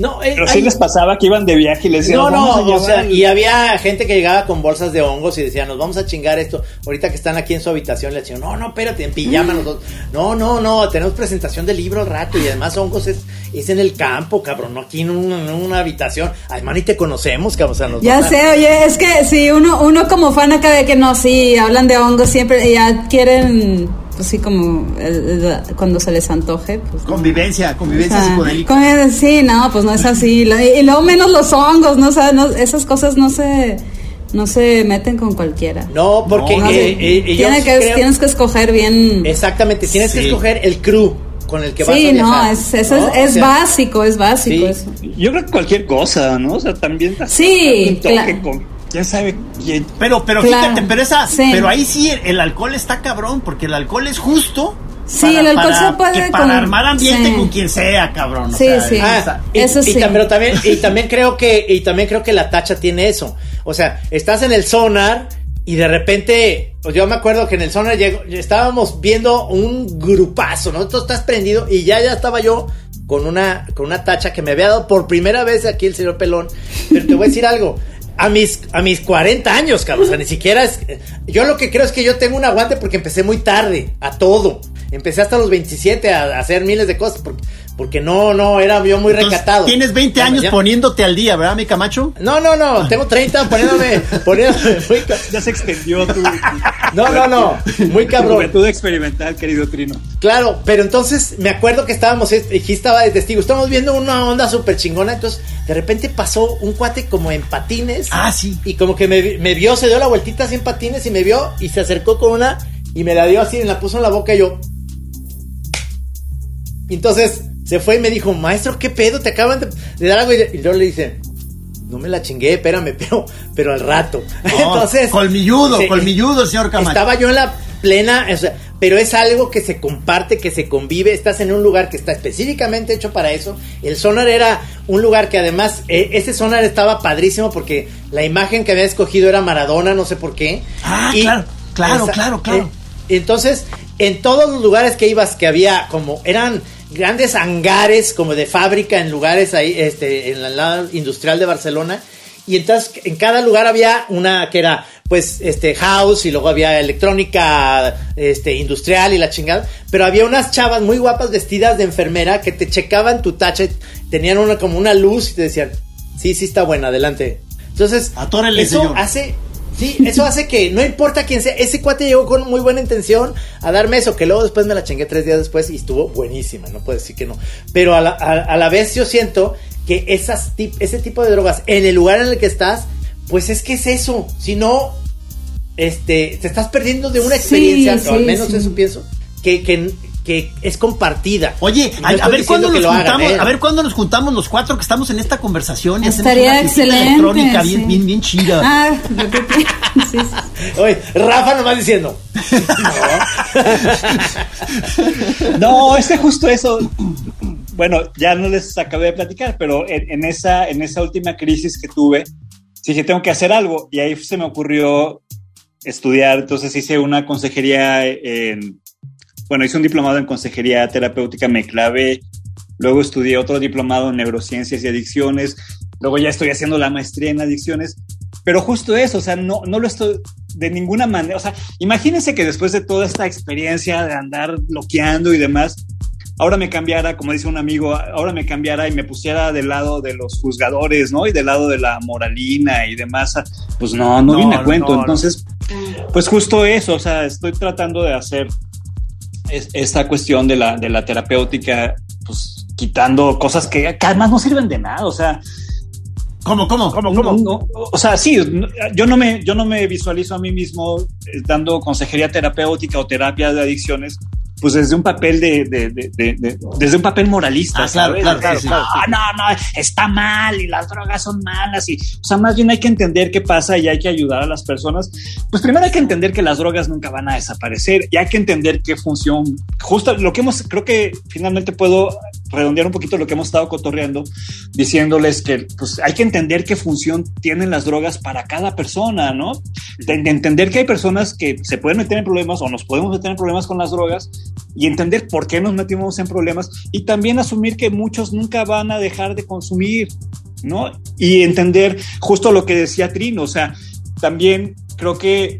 No, eh, Pero sí les pasaba que iban de viaje y les decían, no, no, o sea, y había gente que llegaba con bolsas de hongos y decía, nos vamos a chingar esto. Ahorita que están aquí en su habitación, le decían, no, no, espérate, en pijama nosotros. No, no, no, tenemos presentación de libro al rato y además hongos es, es en el campo, cabrón, no aquí en una, habitación. Además ni te conocemos, cabrón. O ya sé, oye, es que si uno, uno como fan acá de que no, sí, hablan de hongos siempre, ya quieren así como cuando se les antoje. Pues, convivencia, convivencia Sí, no, pues no es así. y, luego menos los hongos, ¿no? O esas cosas no se no se meten con cualquiera. No, porque eh, eh, tienes, que, tienes que escoger bien. Exactamente, tienes que escoger el crew con el que vas a viajar. no, es, eso es, básico, es básico eso. Yo creo que cualquier cosa, ¿no? O sea, también sí, claro. con quién sabe quién. Pero, pero fíjate, pero esa, pero ahí sí el, alcohol está cabrón, porque el alcohol es justo. Sí, el alcohol se puede para armar ambiente con quien sea, cabrón. sí, sí. Ah, eso sí. pero también, y también creo que, y también creo que la tacha tiene eso. O sea, estás en el sonar y de repente, pues yo me acuerdo que en el sonar llegó, estábamos viendo un grupazo, ¿no? Tú estás prendido y ya, ya estaba yo con una, con una tacha que me había dado por primera vez aquí el señor Pelón. Pero te voy a decir algo a mis, a mis 40 años, cabrón. O sea, ni siquiera es. Yo lo que creo es que yo tengo un aguante porque empecé muy tarde a todo. Empecé hasta los 27 a, hacer miles de cosas. Porque, porque no, no, era yo muy recatado. Tienes 20 años poniéndote al día, ¿verdad, mi Camacho? No, no, no, tengo 30 poniéndome, poniéndome Ya se extendió tu... No, no, no, muy cabrón. Juventud experimental, querido Trino. Claro, pero entonces me acuerdo que estábamos, aquí estaba de testigo, estábamos viendo una onda súper chingona, entonces de repente pasó un cuate como en patines. Ah, sí. Y como que me, me vio, se dio la vueltita así en patines y me vio y se acercó con una y me la dio así, me la puso en la boca y yo... Entonces se fue y me dijo, maestro, ¿qué pedo? Te acaban de, dar algo. Y yo le dije, no me la chingué, espérame, pero, pero al rato. Entonces. Colmilludo, colmilludo, señor Camacho. Estaba yo en la plena, pero es algo que se comparte, que se convive. Estás en un lugar que está específicamente hecho para eso. El sonar era un lugar que además, e, ese sonar estaba padrísimo porque la imagen que había escogido era Maradona, no sé por qué. Ah, claro, claro, claro, claro. Eh, entonces, en todos los lugares que ibas, que había como, eran grandes hangares como de fábrica en lugares ahí, este, en el lado industrial de Barcelona. Y entonces en cada lugar había una que era pues este house y luego había electrónica este industrial y la chingada, pero había unas chavas muy guapas vestidas de enfermera que te checaban tu tacha, tenían una como una luz y te decían, "Sí, sí está buena, adelante." Entonces, eso hace Sí, eso hace que no importa quién sea, ese cuate llegó con muy buena intención a darme eso, que luego después me la chingué tres días después y estuvo buenísima, no puedo decir que no. Pero a la, a, la vez yo siento que esas ese tipo de drogas en el lugar en el que estás, pues es que es eso. Si no, este, te estás perdiendo de una experiencia, o al menos eso pienso, que, que, que es compartida. Oye, a, ver cuándo nos juntamos, a ver cuándo nos juntamos los cuatro que estamos en esta conversación y Estaría excelente, electrónica bien, bien, bien chida. Ah, Oye, Rafa nomás diciendo. no, es que justo eso. Bueno, ya no les acabé de platicar, pero en, esa, en esa última crisis que tuve, dije, tengo que hacer algo. Y ahí se me ocurrió estudiar. Entonces hice una consejería en. Bueno, hice un diplomado en consejería terapéutica, me clavé. Luego estudié otro diplomado en neurociencias y adicciones. Luego ya estoy haciendo la maestría en adicciones. Pero justo eso, o sea, no, no lo estoy de ninguna manera. O sea, imagínense que después de toda esta experiencia de andar bloqueando y demás, ahora me cambiara, como dice un amigo, ahora me cambiara y me pusiera del lado de los juzgadores, ¿no? Y del lado de la moralina y demás, pues no, no, viene a cuento. Entonces, pues justo eso, o sea, estoy tratando de hacer esta cuestión de la, de la terapéutica, pues quitando cosas que, que además no sirven de nada, o sea, ¿Cómo, cómo, cómo, cómo? o sea, sí, yo no me, yo no me visualizo a mí mismo eh, dando consejería terapéutica o terapia de adicciones pues desde un papel de, de, de, desde un papel moralista, ah, claro, Claro, claro, ah, no, no, está mal y las drogas son malas y, o sea, más bien hay que entender qué pasa y hay que ayudar a las personas. Pues primero hay que entender que las drogas nunca van a desaparecer y hay que entender qué función, justo lo que hemos, creo que finalmente puedo redondear un poquito lo que hemos estado cotorreando, diciéndoles que pues hay que entender qué función tienen las drogas para cada persona, ¿no? De, entender que hay personas que se pueden meter en problemas o nos podemos meter en problemas con las drogas y entender por qué nos metimos en problemas y también asumir que muchos nunca van a dejar de consumir, ¿no? Y entender justo lo que decía Trino, o sea, también creo que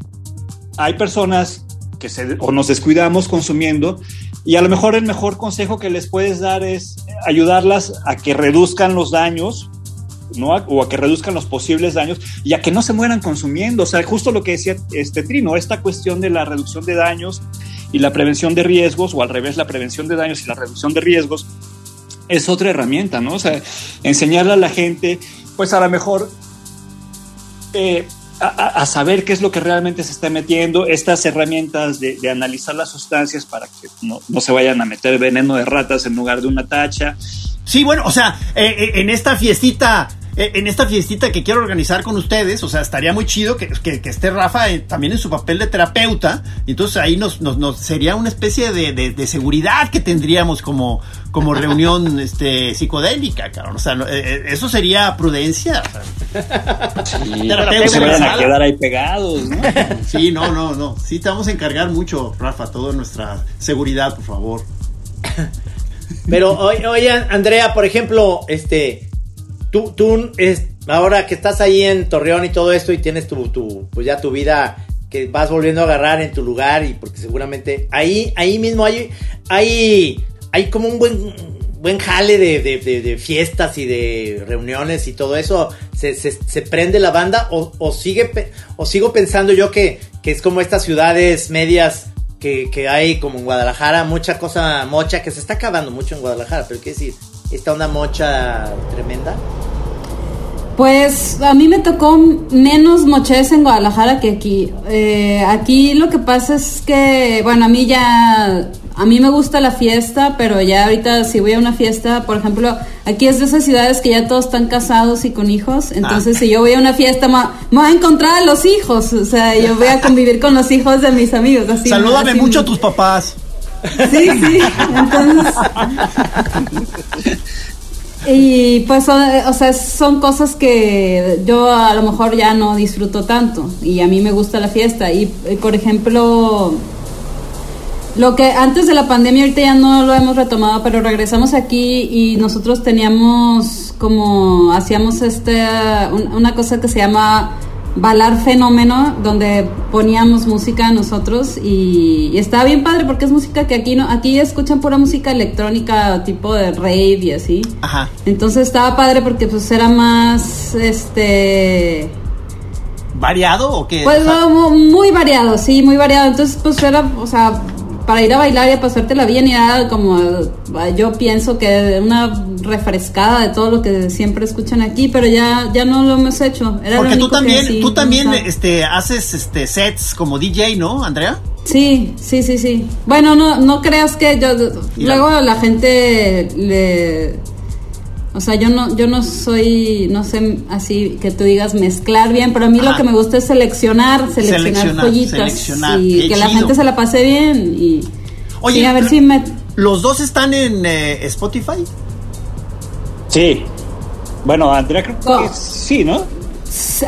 hay personas que se, o nos descuidamos consumiendo y a lo mejor el mejor consejo que les puedes dar es ayudarlas a que reduzcan los daños, ¿no? O a que reduzcan los posibles daños y a que no se mueran consumiendo. O sea, justo lo que decía este Trino, esta cuestión de la reducción de daños y la prevención de riesgos, o al revés, la prevención de daños y la reducción de riesgos, es otra herramienta, ¿no? O sea, enseñarle a la gente, pues a lo mejor eh, a, saber qué es lo que realmente se está metiendo, estas herramientas de, analizar las sustancias para que no, se vayan a meter veneno de ratas en lugar de una tacha. Sí, bueno, o sea, eh, eh, en esta fiestita en esta fiestita que quiero organizar con ustedes, o sea, estaría muy chido que, que, esté Rafa también en su papel de terapeuta, y entonces ahí nos, nos, sería una especie de, de, seguridad que tendríamos como, como reunión este, psicodélica, cabrón. O sea, eso sería prudencia. Sí, se vayan a quedar ahí pegados, ¿no? Sí, no, no, no. Sí, te vamos a encargar mucho, Rafa, toda nuestra seguridad, por favor. Pero, oye, Andrea, por ejemplo, este, tú, tú, es, ahora que estás ahí en Torreón y todo esto y tienes tu, tu, pues ya tu vida que vas volviendo a agarrar en tu lugar y porque seguramente ahí, ahí mismo hay, hay, hay como un buen, buen jale de, de, fiestas y de reuniones y todo eso. ¿Se, se, prende la banda o, o, sigue, o sigo pensando yo que, que es como estas ciudades medias que, que, hay como en Guadalajara, mucha cosa mocha que se está acabando mucho en Guadalajara, pero qué decir, esta una mocha tremenda. Pues a mí me tocó menos moches en Guadalajara que aquí. Eh, aquí lo que pasa es que, bueno, a mí ya, a mí me gusta la fiesta, pero ya ahorita si voy a una fiesta, por ejemplo, aquí es de esas ciudades que ya todos están casados y con hijos, entonces ah. si yo voy a una fiesta me, voy a encontrar a los hijos, o sea, yo voy a convivir con los hijos de mis amigos. Así, Salúdame mucho a tus papás. Sí, sí, entonces... Y pues, o sea, son cosas que yo a lo mejor ya no disfruto tanto y a mí me gusta la fiesta. Y, por ejemplo, lo que antes de la pandemia, ahorita ya no lo hemos retomado, pero regresamos aquí y nosotros teníamos como, hacíamos este, una cosa que se llama Balar Fenómeno, donde poníamos música nosotros y, estaba bien padre porque es música que aquí no, aquí escuchan pura música electrónica tipo de rave y así. Ajá. Entonces estaba padre porque pues era más este variado o qué? Pues muy variado, sí, muy variado. Entonces pues era, o sea, para ir a bailar y a pasártela bien y era como, yo pienso que una refrescada de todo lo que siempre escuchan aquí, pero ya, ya no lo hemos hecho. Porque tú también, tú también este, haces este, sets como DJ, ¿no, Andrea? Sí, sí, sí, sí. Bueno, no, no creas que yo, luego la gente le O sea, yo no, yo no soy, no sé, así que tú digas mezclar bien, pero a mí lo que me gusta es seleccionar, seleccionar, joyitas y que la gente se la pase bien y Oye, a ver si me... ¿Los dos están en eh, Spotify? Sí. Bueno, Andrea creo que sí, ¿no?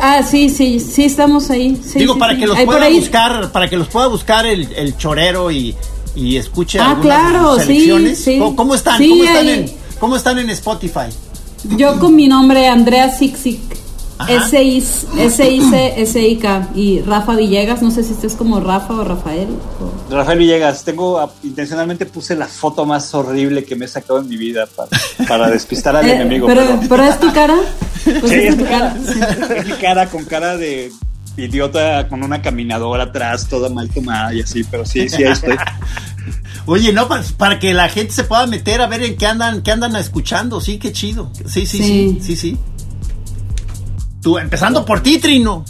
Ah, sí, sí, sí estamos ahí. Digo, para que los pueda buscar, para que los pueda buscar el, el chorero y, y escuche ah, claro, selecciones. Sí, ¿Cómo, están? ¿Cómo están, en, ¿Cómo están en Spotify? Yo con mi nombre, Andrea Sixic. S-I-C-S-I-K y Rafa Villegas, no sé si este es como Rafa o Rafael. Rafael Villegas, tengo intencionalmente puse la foto más horrible que me he sacado en mi vida para, despistar al eh, enemigo. Pero, pero, es tu cara. Pues es, tu cara. es mi cara con cara de idiota con una caminadora atrás, toda mal tomada y así, pero sí, sí, ahí estoy. Oye, no, para, para, que la gente se pueda meter a ver en qué andan, qué andan escuchando, sí, qué chido. Sí, sí, sí, sí, sí. Tú, empezando por ti, Trino.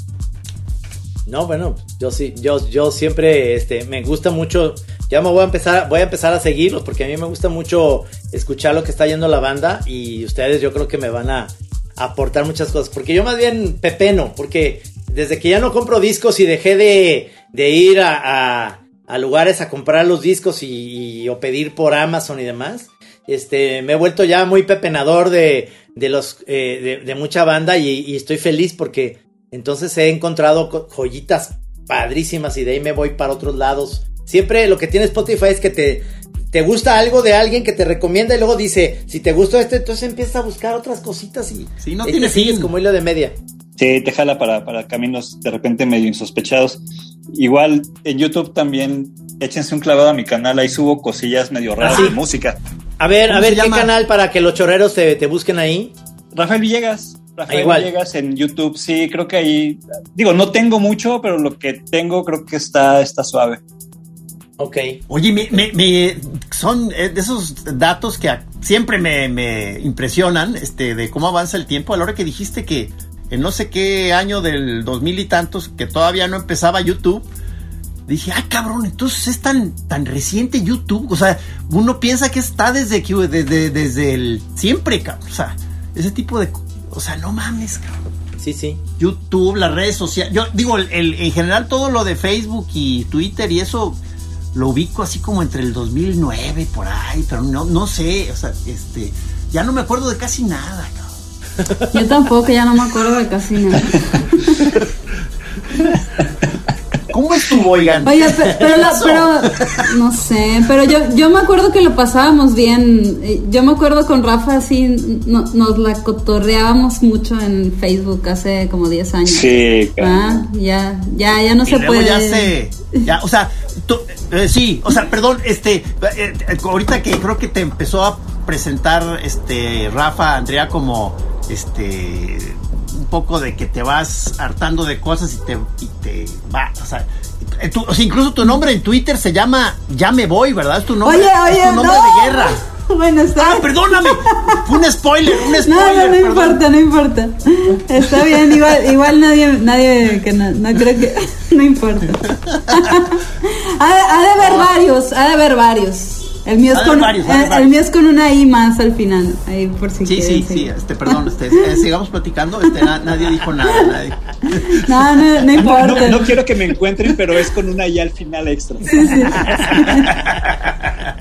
No, bueno, yo sí, yo, yo siempre, este, me gusta mucho. Ya me voy a empezar, voy a empezar a seguirlos porque a mí me gusta mucho escuchar lo que está yendo la banda y ustedes yo creo que me van a aportar muchas cosas. Porque yo más bien pepeno, porque desde que ya no compro discos y dejé de, de ir a, a, lugares a comprar los discos y, o pedir por Amazon y demás, este, me he vuelto ya muy pepenador de, de los, eh, de, mucha banda y, estoy feliz porque entonces he encontrado joyitas padrísimas y de ahí me voy para otros lados. Siempre lo que tiene Spotify es que te, te gusta algo de alguien que te recomienda y luego dice, si te gustó este, entonces empieza a buscar otras cositas y si no tiene fin. como hilo de media. Sí, te jala para, para caminos de repente medio insospechados. Igual en YouTube también échense un clavado a mi canal, ahí subo cosillas medio raras ah, de música. A ver, a ver, ¿qué canal para que los chorreros te, busquen ahí? Rafael Villegas. Rafael Villegas en YouTube, sí, creo que ahí, digo, no tengo mucho, pero lo que tengo creo que está, está suave. Ok. Oye, me, son eh, de esos datos que siempre me, me, impresionan, este, de cómo avanza el tiempo. A la hora que dijiste que en no sé qué año del dos mil y tantos, que todavía no empezaba YouTube, dije, ah, cabrón, entonces es tan, tan reciente YouTube. O sea, uno piensa que está desde, que, desde, desde el siempre, cabrón. O sea, ese tipo de. O sea, no mames, cabrón. Sí, sí. YouTube, las redes sociales. Yo digo, el, en general todo lo de Facebook y Twitter y eso lo ubico así como entre el 2009 por ahí, pero no, no sé, o sea, este, ya no me acuerdo de casi nada, cabrón. Yo tampoco, ya no me acuerdo de casi nada. ¿Cómo estuvo, oigan? Oye, pero, no sé, pero yo, yo me acuerdo que lo pasábamos bien. Yo me acuerdo con Rafa así, nos la cotorreábamos mucho en Facebook hace como 10 años. Sí, ah, ya, ya, ya no se puede. Ya sé, ya, o sea, eh, sí, o sea, perdón, este, eh, ahorita que creo que te empezó a presentar, este, Rafa, Andrea, como, este, un poco de que te vas hartando de cosas y te, y te va, o sea, eh, incluso tu nombre en Twitter se llama Ya me voy, ¿verdad? Es tu nombre, oye, oye, es tu nombre de guerra. Bueno, está. Ah, perdóname. Fue un spoiler, un spoiler. No, no, no importa, no importa. Está bien, igual, igual nadie, nadie que no, no creo que. No importa. ha, ha de haber varios, ha de haber varios. El mío, es con, el, mío es con una I más al final. Ahí por si sí, sí, sí, este, perdón, este, eh, sigamos platicando. Este, nadie dijo nada. Nadie. No, no, no importa. No, quiero que me encuentren, pero es con una I al final extra. Sí, sí.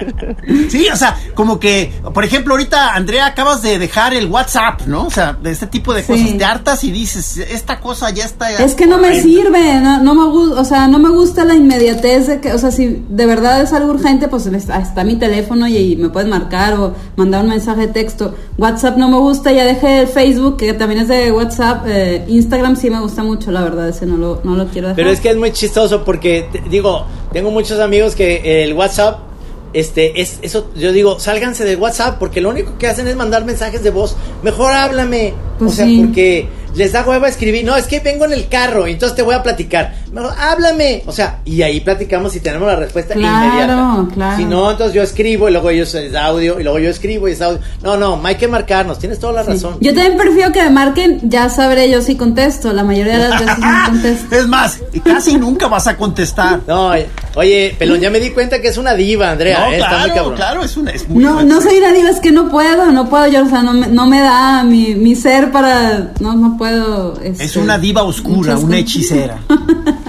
sí, o sea, como que, por ejemplo, ahorita, Andrea, acabas de dejar el WhatsApp, ¿no? O sea, de este tipo de cosas. Te hartas y dices, esta cosa ya está. Es que no me sirve, no, no me gusta, o sea, no me gusta la inmediatez de que, o sea, si de verdad es algo urgente, pues hasta mi teléfono y, me puedes marcar o mandar un mensaje de texto. WhatsApp no me gusta, ya dejé el Facebook, que también es de WhatsApp. Eh, Instagram sí me gusta mucho, la verdad, ese no lo, no lo quiero dejar. Pero es que es muy chistoso porque, digo, tengo muchos amigos que el WhatsApp este, es eso, yo digo, sálganse de WhatsApp porque lo único que hacen es mandar mensajes de voz. Mejor háblame. Pues o sea, porque les da hueva escribir. No, es que vengo en el carro, entonces te voy a platicar. Háblame. O sea, y ahí platicamos y tenemos la respuesta claro, inmediata. Claro. Si no, entonces yo escribo y luego ellos es audio y luego yo escribo y es audio. No, no, hay que marcarnos, tienes toda la razón. Yo también prefiero que me marquen, ya sabré yo si contesto. La mayoría de las veces no contesto. Es más, casi nunca vas a contestar. No, oye, Pelón, ya me di cuenta que es una diva, Andrea. No, ¿eh? claro, Está muy cabrón. claro, es una. Es muy No, no soy una diva, es que no puedo, no puedo yo, o sea, no me, no me da mi, mi ser para, no, no puedo. Este, Es una diva oscura, una hechicera.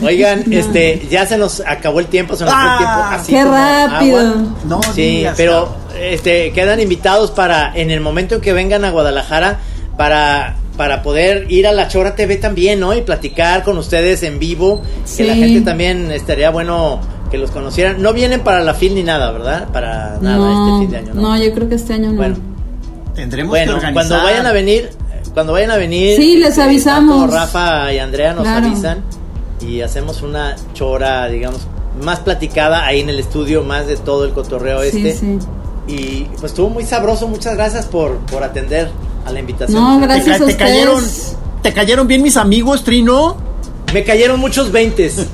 Oigan, este, ya se nos acabó el tiempo, se nos fue el tiempo Ah, así qué rápido. agua. No Sí, pero este quedan invitados para en el momento en que vengan a Guadalajara para para poder ir a la Chora TV también, ¿no? Y platicar con ustedes en vivo, que la Sí. gente también estaría bueno que los conocieran. No vienen para la FIL ni nada, ¿verdad? Para nada no, este fin de año, ¿no? no, yo creo que este año no. Bueno, Tendremos bueno, que organizar. cuando vayan a venir, cuando vayan a venir, Sí, les este, avisamos. Rafa y Andrea nos Claro. avisan y hacemos una chora, digamos, más platicada ahí en el estudio, más de todo el cotorreo Sí, este. sí. Y pues estuvo muy sabroso, muchas gracias por, por atender a la invitación. No, ¿Te, gracias ca- a te ustedes. cayeron, ¿Te cayeron bien mis amigos, Trino? Me cayeron muchos veintes.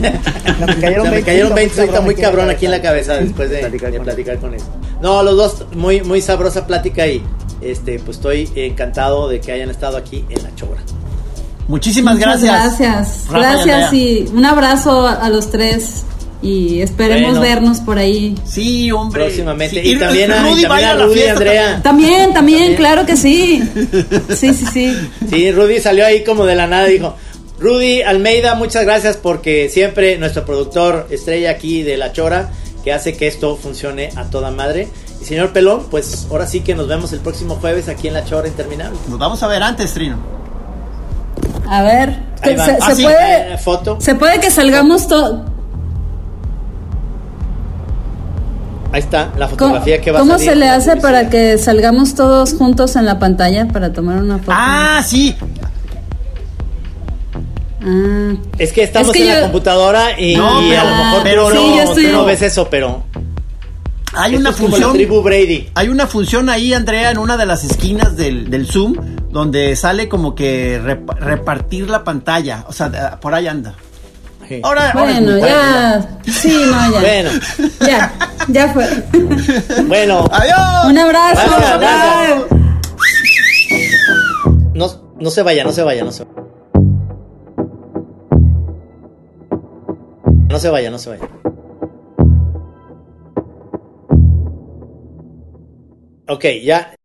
Me cayeron O sea, me 20, cayeron está 20 ahorita muy cabrón aquí en la cabeza. cabeza después de Platicar de con platicar con eso. No, los dos, muy, muy sabrosa plática y este pues estoy encantado de que hayan estado aquí en la chora. Muchísimas Muchas gracias. Gracias, Rafa gracias y un abrazo a, a los tres y esperemos Bueno. vernos por ahí. Sí, hombre. Próximamente. Sí, Y también a- y también a la Rudy, fiesta Andrea. También, también, claro que sí. Sí, sí, sí. Sí, Rudy salió ahí como de la nada, dijo, Rudy Almeida, muchas gracias porque siempre nuestro productor estrella aquí de La Chora, que hace que esto funcione a toda madre. Y señor Pelón, pues ahora sí que nos vemos el próximo jueves aquí en La Chora Interminable. Nos vamos a ver antes, Trino. A ver, se, Ah, sí, puede, Eh, foto. se puede que salgamos todos. Ahí está la ¿Cómo, fotografía que va a cómo salir se le hace para que salgamos todos juntos en la pantalla para tomar una foto? Ah, sí. Ah. Es que estamos Es que en la computadora y, No, y pero- a lo mejor pero tú no, estoy- ves eso, pero Hay esto una es como la función. tribu Brady. Hay una función ahí, Andrea, en una de las esquinas del, del Zoom, donde sale como que rep- repartir la pantalla. O sea, de- por ahí anda. Sí. Ahora, Bueno, ya. Sí, no, ya. Bueno, Ya, ya fue. bueno, ¡Adiós! Un abrazo. No, no se vaya, no se vaya, no se vaya. No se vaya, no se vaya. Ok, ya,